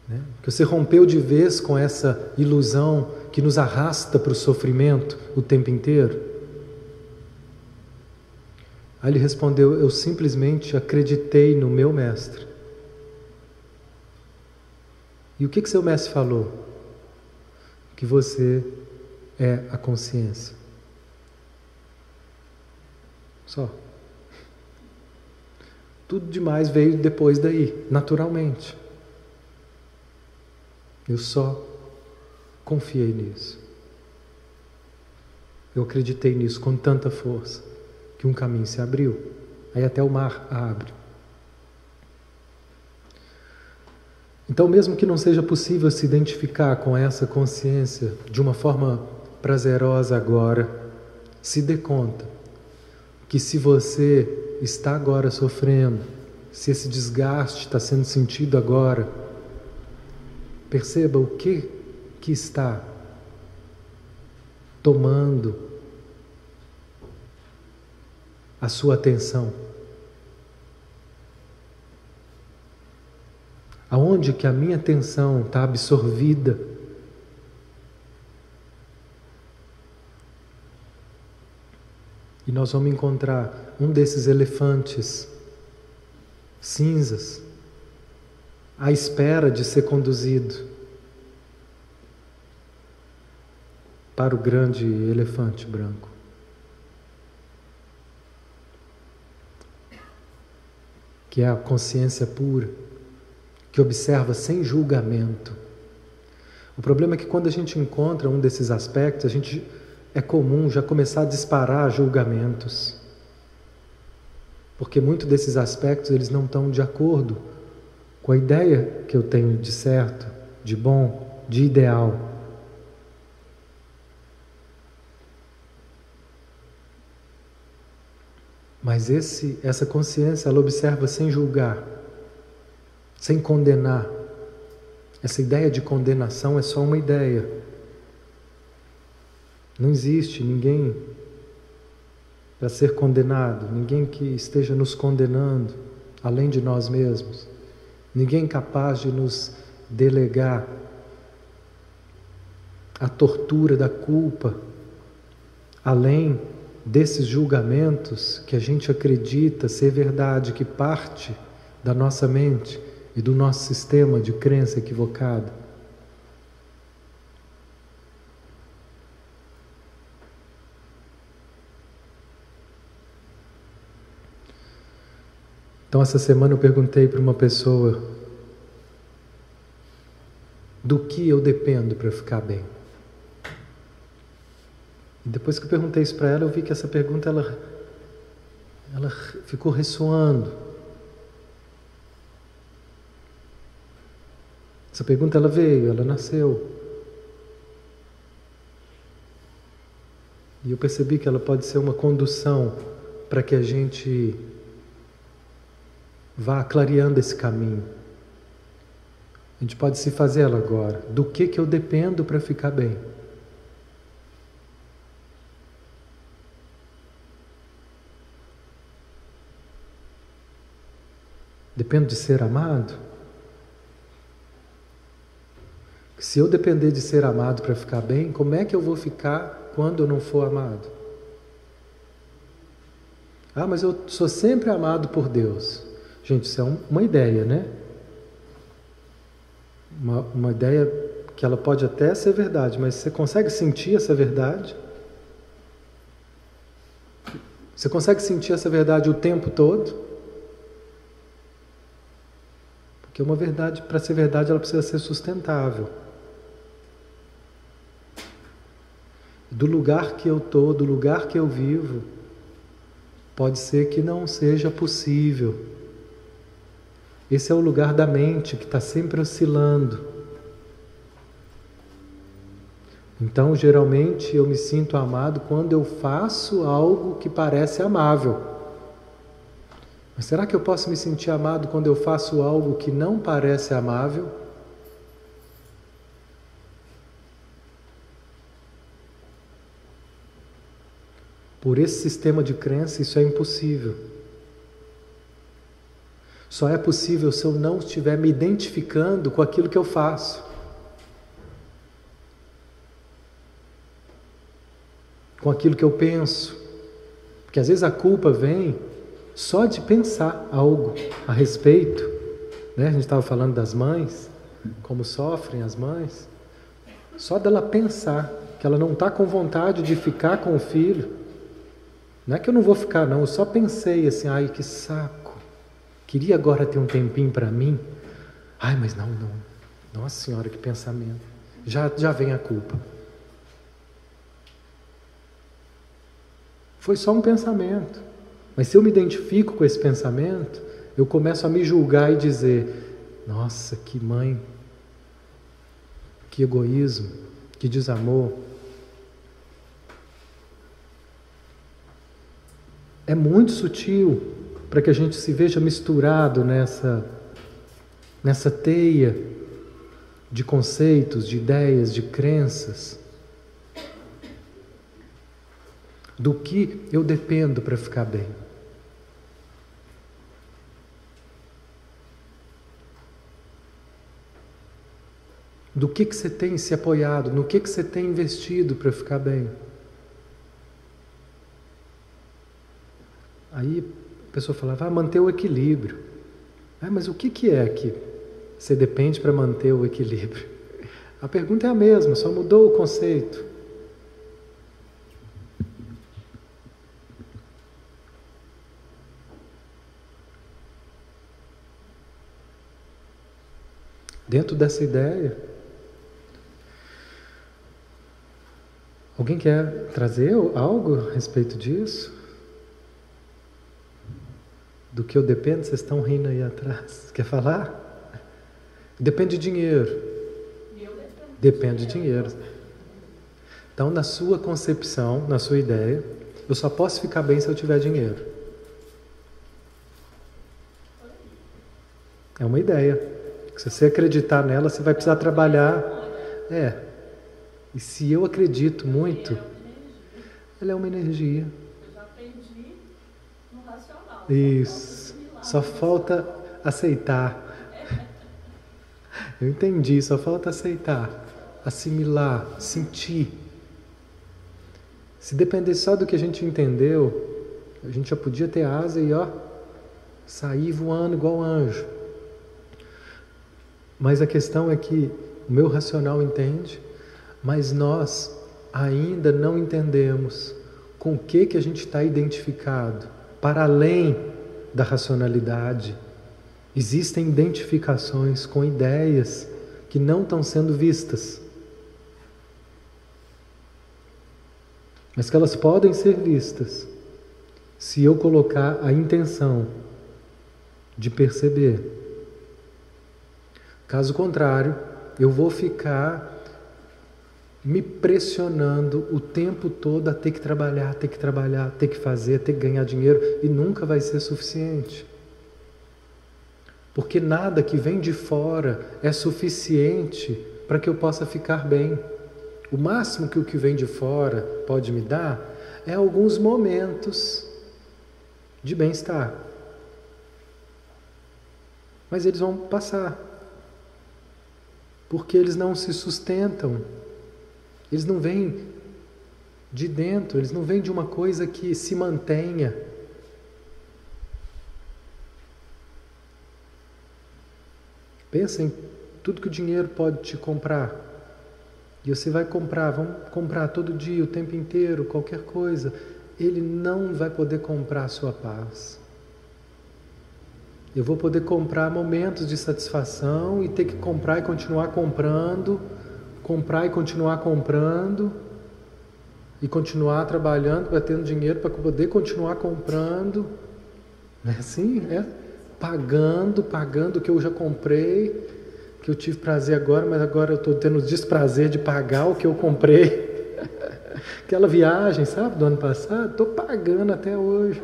Speaker 1: Né? Que você rompeu de vez com essa ilusão que nos arrasta para o sofrimento o tempo inteiro? Aí ele respondeu: Eu simplesmente acreditei no meu mestre. E o que, que seu mestre falou? Que você é a consciência. Só. Tudo demais veio depois daí, naturalmente. Eu só confiei nisso. Eu acreditei nisso com tanta força que um caminho se abriu. Aí até o mar abre. Então, mesmo que não seja possível se identificar com essa consciência de uma forma prazerosa agora, se dê conta que se você está agora sofrendo, se esse desgaste está sendo sentido agora, perceba o que que está tomando a sua atenção. Aonde que a minha atenção está absorvida? E nós vamos encontrar um desses elefantes cinzas à espera de ser conduzido para o grande elefante branco. Que é a consciência pura que observa sem julgamento. O problema é que quando a gente encontra um desses aspectos, a gente é comum já começar a disparar julgamentos. Porque muitos desses aspectos eles não estão de acordo com a ideia que eu tenho de certo, de bom, de ideal. Mas esse, essa consciência, ela observa sem julgar sem condenar. Essa ideia de condenação é só uma ideia. Não existe ninguém para ser condenado, ninguém que esteja nos condenando além de nós mesmos, ninguém capaz de nos delegar a tortura da culpa além desses julgamentos que a gente acredita ser verdade, que parte da nossa mente e do nosso sistema de crença equivocado. Então, essa semana eu perguntei para uma pessoa do que eu dependo para ficar bem. E depois que eu perguntei isso para ela, eu vi que essa pergunta ela, ela ficou ressoando Essa pergunta ela veio, ela nasceu. E eu percebi que ela pode ser uma condução para que a gente vá clareando esse caminho. A gente pode se fazer ela agora. Do que que eu dependo para ficar bem? Dependo de ser amado? Se eu depender de ser amado para ficar bem, como é que eu vou ficar quando eu não for amado? Ah, mas eu sou sempre amado por Deus. Gente, isso é uma ideia, né? Uma, uma ideia que ela pode até ser verdade, mas você consegue sentir essa verdade? Você consegue sentir essa verdade o tempo todo? Porque uma verdade, para ser verdade, ela precisa ser sustentável. Do lugar que eu estou, do lugar que eu vivo, pode ser que não seja possível. Esse é o lugar da mente que está sempre oscilando. Então, geralmente, eu me sinto amado quando eu faço algo que parece amável. Mas será que eu posso me sentir amado quando eu faço algo que não parece amável? Por esse sistema de crença, isso é impossível. Só é possível se eu não estiver me identificando com aquilo que eu faço. Com aquilo que eu penso. Porque às vezes a culpa vem só de pensar algo a respeito, né? A gente estava falando das mães, como sofrem as mães. Só dela pensar que ela não está com vontade de ficar com o filho. Não é que eu não vou ficar, não. Eu só pensei assim, ai que saco. Queria agora ter um tempinho para mim. Ai, mas não, não. Nossa Senhora, que pensamento. Já, já vem a culpa. Foi só um pensamento. Mas se eu me identifico com esse pensamento, eu começo a me julgar e dizer: nossa, que mãe, que egoísmo, que desamor. É muito sutil para que a gente se veja misturado nessa, nessa teia de conceitos, de ideias, de crenças. Do que eu dependo para ficar bem? Do que, que você tem se apoiado? No que, que você tem investido para ficar bem? Aí a pessoa falava, ah, manter o equilíbrio. Ah, mas o que, que é que você depende para manter o equilíbrio? (laughs) A pergunta é a mesma, só mudou o conceito. Dentro dessa ideia, Alguém quer trazer algo a respeito disso? Do que eu dependo? Vocês estão rindo aí atrás. Quer falar? Depende de dinheiro. Depende de dinheiro. Então, na sua concepção, na sua ideia, eu só posso ficar bem se eu tiver dinheiro. É uma ideia. Se você acreditar nela, você vai precisar trabalhar. É, e se eu acredito muito, ela é uma energia.
Speaker 2: Eu já aprendi no racional.
Speaker 1: Isso. Só falta aceitar. Eu entendi, só falta aceitar, assimilar, sentir. Se depender só do que a gente entendeu, a gente já podia ter asa e ó, sair voando igual anjo. Mas a questão é que o meu racional entende, mas nós ainda não entendemos com o que, que a gente está identificado, para além da racionalidade. Existem identificações com ideias que não estão sendo vistas. Mas que elas podem ser vistas se eu colocar a intenção de perceber. Caso contrário, eu vou ficar me pressionando o tempo todo a ter que trabalhar, ter que trabalhar, ter que fazer, ter que ganhar dinheiro e nunca vai ser suficiente. Porque nada que vem de fora é suficiente para que eu possa ficar bem. O máximo que o que vem de fora pode me dar é alguns momentos de bem-estar. Mas eles vão passar. Porque eles não se sustentam. Eles não vêm de dentro, eles não vêm de uma coisa que se mantenha. Pensa em tudo que o dinheiro pode te comprar. E você vai comprar, vamos comprar todo dia, o tempo inteiro, qualquer coisa. Ele não vai poder comprar a sua paz. Eu vou poder comprar momentos de satisfação e ter que comprar e continuar comprando, comprar e continuar comprando, e continuar trabalhando para ter dinheiro para poder continuar comprando. Não é assim? É pagando, pagando o que eu já comprei, que eu tive prazer agora, mas agora eu estou tendo desprazer de pagar o que eu comprei. (laughs) Aquela viagem, sabe, do ano passado, estou pagando até hoje.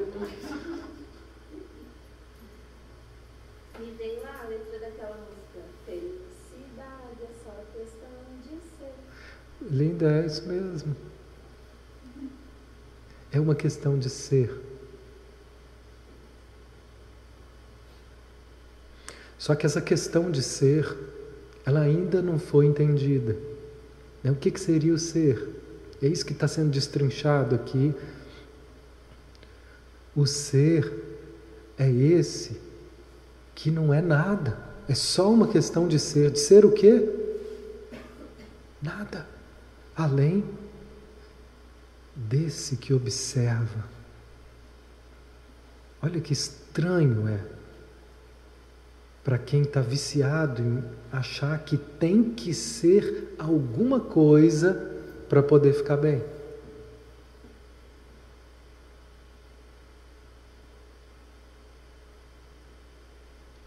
Speaker 2: E vem lá a letra daquela música. Felicidade é só questão de ser.
Speaker 1: Linda, é isso mesmo. É uma questão de ser. Só que essa questão de ser, ela ainda não foi entendida. Né? O que, que seria o ser? É isso que está sendo destrinchado aqui. O ser é esse que não é nada. É só uma questão de ser. De ser o quê? Nada. Além desse que observa. Olha que estranho é para quem está viciado em achar que tem que ser alguma coisa para poder ficar bem.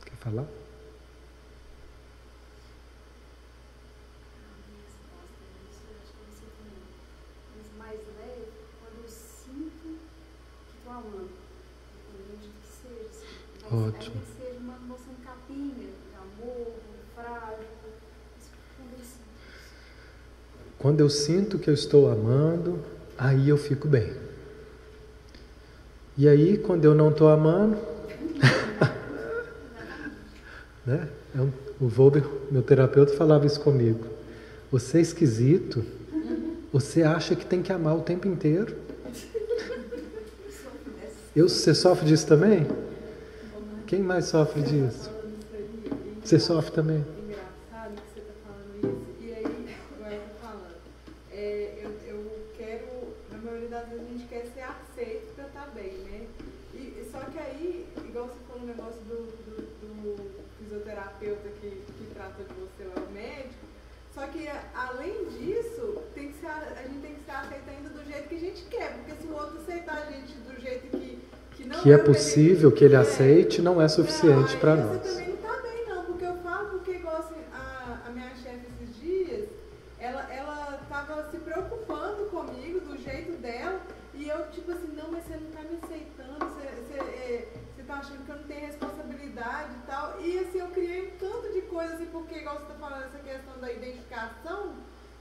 Speaker 1: Quer falar?
Speaker 2: mais leve quando eu sinto que estou amando. Independente do que seja. Assim. Mas
Speaker 1: Ótimo.
Speaker 2: Seja uma emoção capinha, de amor, frágil. Quando eu sinto.
Speaker 1: Eu que eu estou amando, aí eu fico bem. E aí, quando eu não estou amando, (laughs) né? É um- o Volber, meu terapeuta, falava isso comigo. Você é esquisito, você acha que tem que amar o tempo inteiro. (laughs) Eu, você sofre disso também? Quem mais sofre disso? Você sofre também?
Speaker 3: engraçado que você está falando isso, e aí, igual eu tô falando, é, eu, eu quero, na maioria das vezes a gente quer ser aceito para estar bem, né? E, e só que aí, igual você falou o negócio do, do, do fisioterapeuta que, que trata de você lá, o médico, só que a- além disso, tem que ser, a a gente tem que ser aceito ainda do jeito que a gente quer, porque se o outro aceitar a gente do jeito que, que
Speaker 1: é possível que ele aceite não é suficiente para nós.
Speaker 3: Você também não tá bem, não, porque eu falo porque, igual assim, a, a minha chefe esses dias, ela, ela tava se preocupando comigo do jeito dela, e eu, tipo assim, não, mas você não tá me aceitando, você, você, é, você tá achando que eu não tenho responsabilidade e tal. E assim, eu criei um tanto de coisa, assim, porque, igual você tá falando, essa questão da identificação,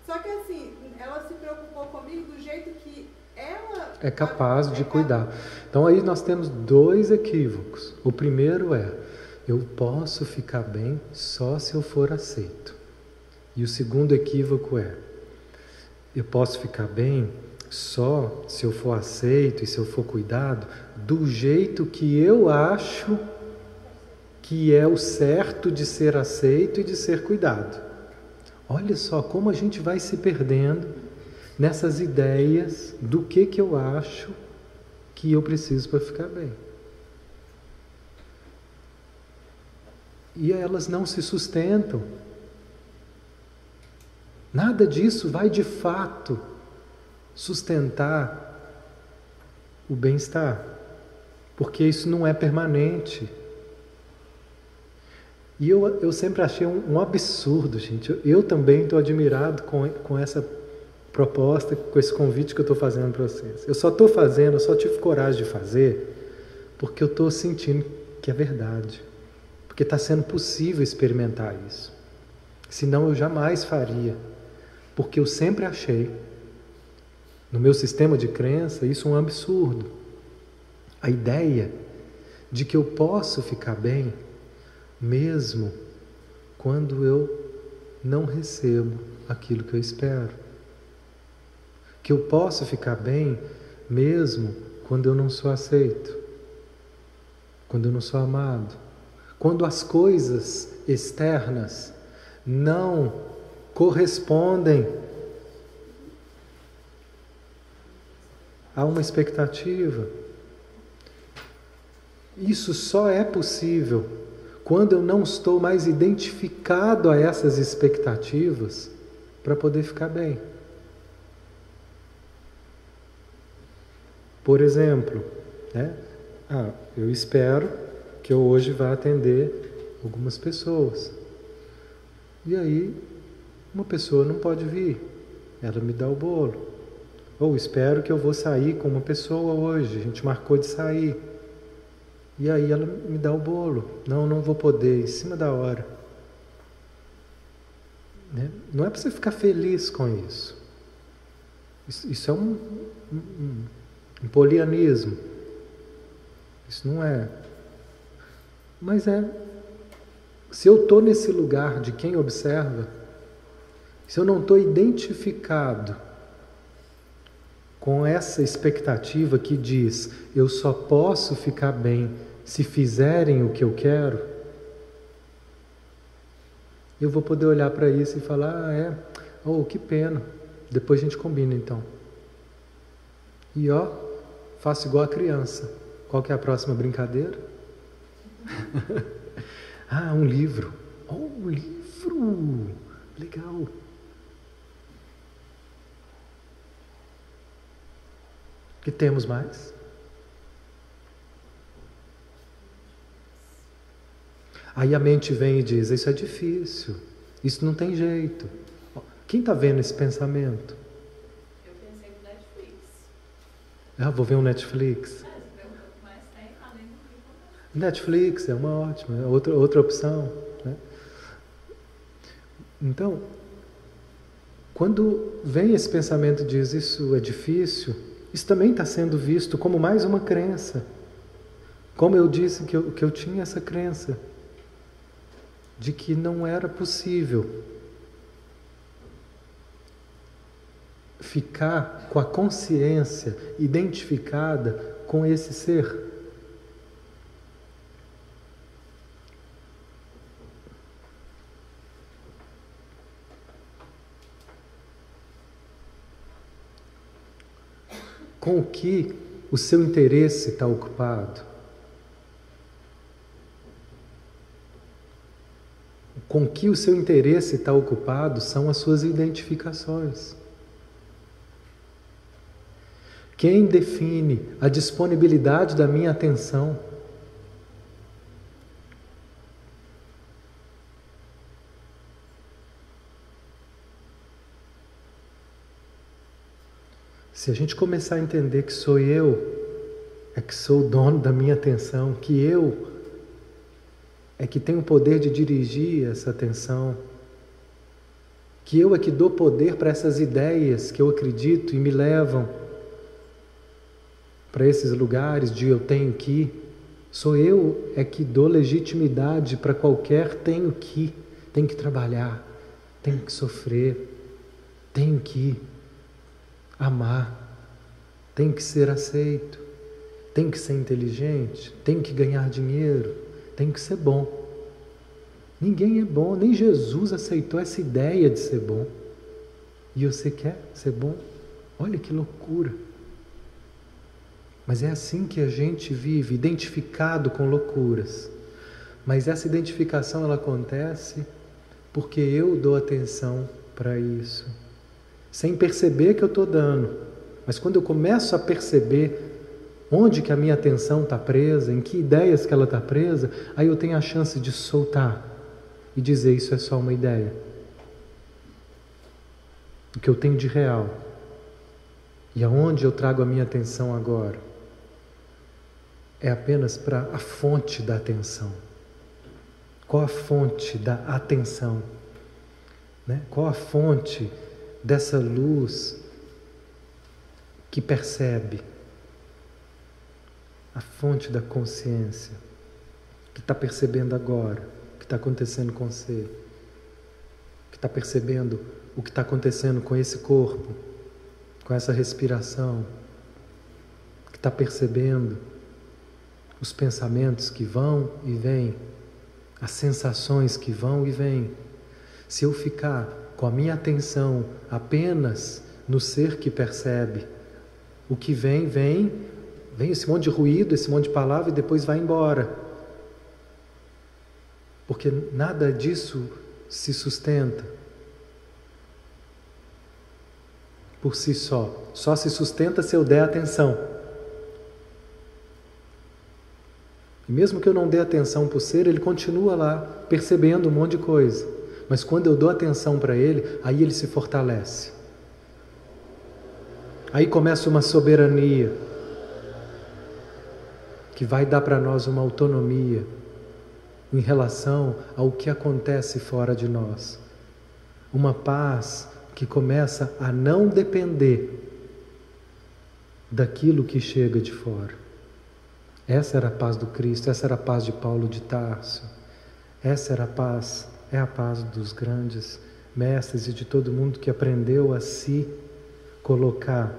Speaker 3: só que assim, ela se preocupou comigo do jeito que ela
Speaker 1: é capaz de
Speaker 3: é
Speaker 1: cuidar. Então aí nós temos dois equívocos. O primeiro é: eu posso ficar bem só se eu for aceito. E o segundo equívoco é: eu posso ficar bem só se eu for aceito e se eu for cuidado do jeito que eu acho que é o certo de ser aceito e de ser cuidado. Olha só como a gente vai se perdendo nessas ideias do que que eu acho que eu preciso para ficar bem. e elas não se sustentam. Nada disso vai de fato sustentar o bem-estar, porque isso não é permanente. E eu, eu sempre achei um, um absurdo, gente. Eu, eu também estou admirado com, com essa proposta, com esse convite que eu estou fazendo para vocês. Eu só estou fazendo, eu só tive coragem de fazer, porque eu estou sentindo que é verdade. Porque está sendo possível experimentar isso. Senão eu jamais faria. Porque eu sempre achei, no meu sistema de crença, isso um absurdo. A ideia de que eu posso ficar bem mesmo quando eu não recebo aquilo que eu espero. Que eu posso ficar bem mesmo quando eu não sou aceito, quando eu não sou amado, quando as coisas externas não correspondem a uma expectativa. Isso só é possível quando eu não estou mais identificado a essas expectativas para poder ficar bem. Por exemplo, né? ah, eu espero que eu hoje vá atender algumas pessoas. E aí, uma pessoa não pode vir, ela me dá o bolo. Ou espero que eu vou sair com uma pessoa hoje, a gente marcou de sair. E aí ela me dá o bolo. Não, não vou poder, em cima da hora. Né? Não é para você ficar feliz com isso. Isso, isso é um, um, um polianismo. Isso não é. Mas é. Se eu estou nesse lugar de quem observa, se eu não estou identificado com essa expectativa que diz: eu só posso ficar bem se fizerem o que eu quero, eu vou poder olhar para isso e falar: ah, é, oh, que pena, depois a gente combina então. E ó, faço igual a criança. Qual que é a próxima brincadeira? (laughs) ah, um livro. Oh, um livro! Legal. Que temos mais? Aí a mente vem e diz: Isso é difícil, isso não tem jeito. Quem está vendo esse pensamento?
Speaker 3: Eu pensei no Netflix.
Speaker 1: Ah, vou ver um Netflix. Netflix é uma ótima, é outra, outra opção. Né? Então, quando vem esse pensamento e diz isso é difícil, isso também está sendo visto como mais uma crença. Como eu disse que eu, que eu tinha essa crença de que não era possível ficar com a consciência identificada com esse ser. com o que o seu interesse está ocupado. Com que o seu interesse está ocupado são as suas identificações. Quem define a disponibilidade da minha atenção? Se a gente começar a entender que sou eu, é que sou o dono da minha atenção, que eu é que tenho o poder de dirigir essa atenção, que eu é que dou poder para essas ideias que eu acredito e me levam para esses lugares de eu tenho que, sou eu é que dou legitimidade para qualquer tenho que, tenho que trabalhar, tenho que sofrer, tenho que amar, tem que ser aceito, tem que ser inteligente, tem que ganhar dinheiro, tem que ser bom. Ninguém é bom, nem Jesus aceitou essa ideia de ser bom. E você quer ser bom? Olha que loucura. Mas é assim que a gente vive, identificado com loucuras. Mas essa identificação ela acontece porque eu dou atenção para isso, sem perceber que eu estou dando. Mas quando eu começo a perceber onde que a minha atenção está presa, em que ideias que ela está presa, aí eu tenho a chance de soltar e dizer isso é só uma ideia. O que eu tenho de real e aonde eu trago a minha atenção agora é apenas para a fonte da atenção. Qual a fonte da atenção? Né? Qual a fonte dessa luz que percebe? A fonte da consciência que está percebendo agora o que está acontecendo com você, que está percebendo o que está acontecendo com esse corpo, com essa respiração, que está percebendo os pensamentos que vão e vêm, as sensações que vão e vêm. Se eu ficar com a minha atenção apenas no ser que percebe, o que vem, vem, vem esse monte de ruído, esse monte de palavra e depois vai embora. Porque nada disso se sustenta. por si só. Só se sustenta se eu der atenção. E mesmo que eu não dê atenção para o ser, ele continua lá percebendo um monte de coisa. Mas quando eu dou atenção para ele, aí ele se fortalece. Aí começa uma soberania que vai dar para nós uma autonomia em relação ao que acontece fora de nós. Uma paz que começa a não depender daquilo que chega de fora. Essa era a paz do Cristo, essa era a paz de Paulo de Tarso, essa era a paz, é a paz dos grandes mestres e de todo mundo que aprendeu a se colocar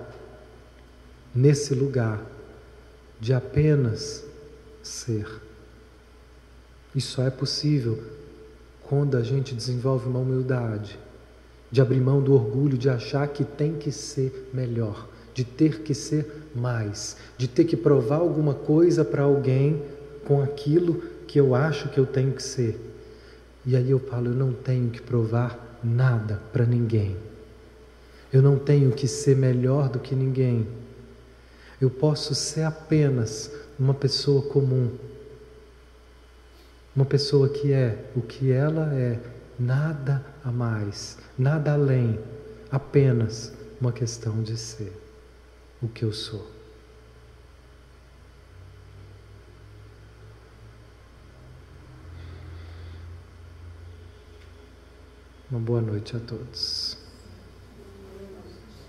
Speaker 1: nesse lugar de apenas ser. Isso só é possível quando a gente desenvolve uma humildade de abrir mão do orgulho de achar que tem que ser melhor, de ter que ser mais, de ter que provar alguma coisa para alguém com aquilo que eu acho que eu tenho que ser. E aí eu falo, eu não tenho que provar nada para ninguém. Eu não tenho que ser melhor do que ninguém. Eu posso ser apenas uma pessoa comum. Uma pessoa que é o que ela é, nada a mais, nada além, apenas uma questão de ser o que eu sou. Uma boa noite a todos.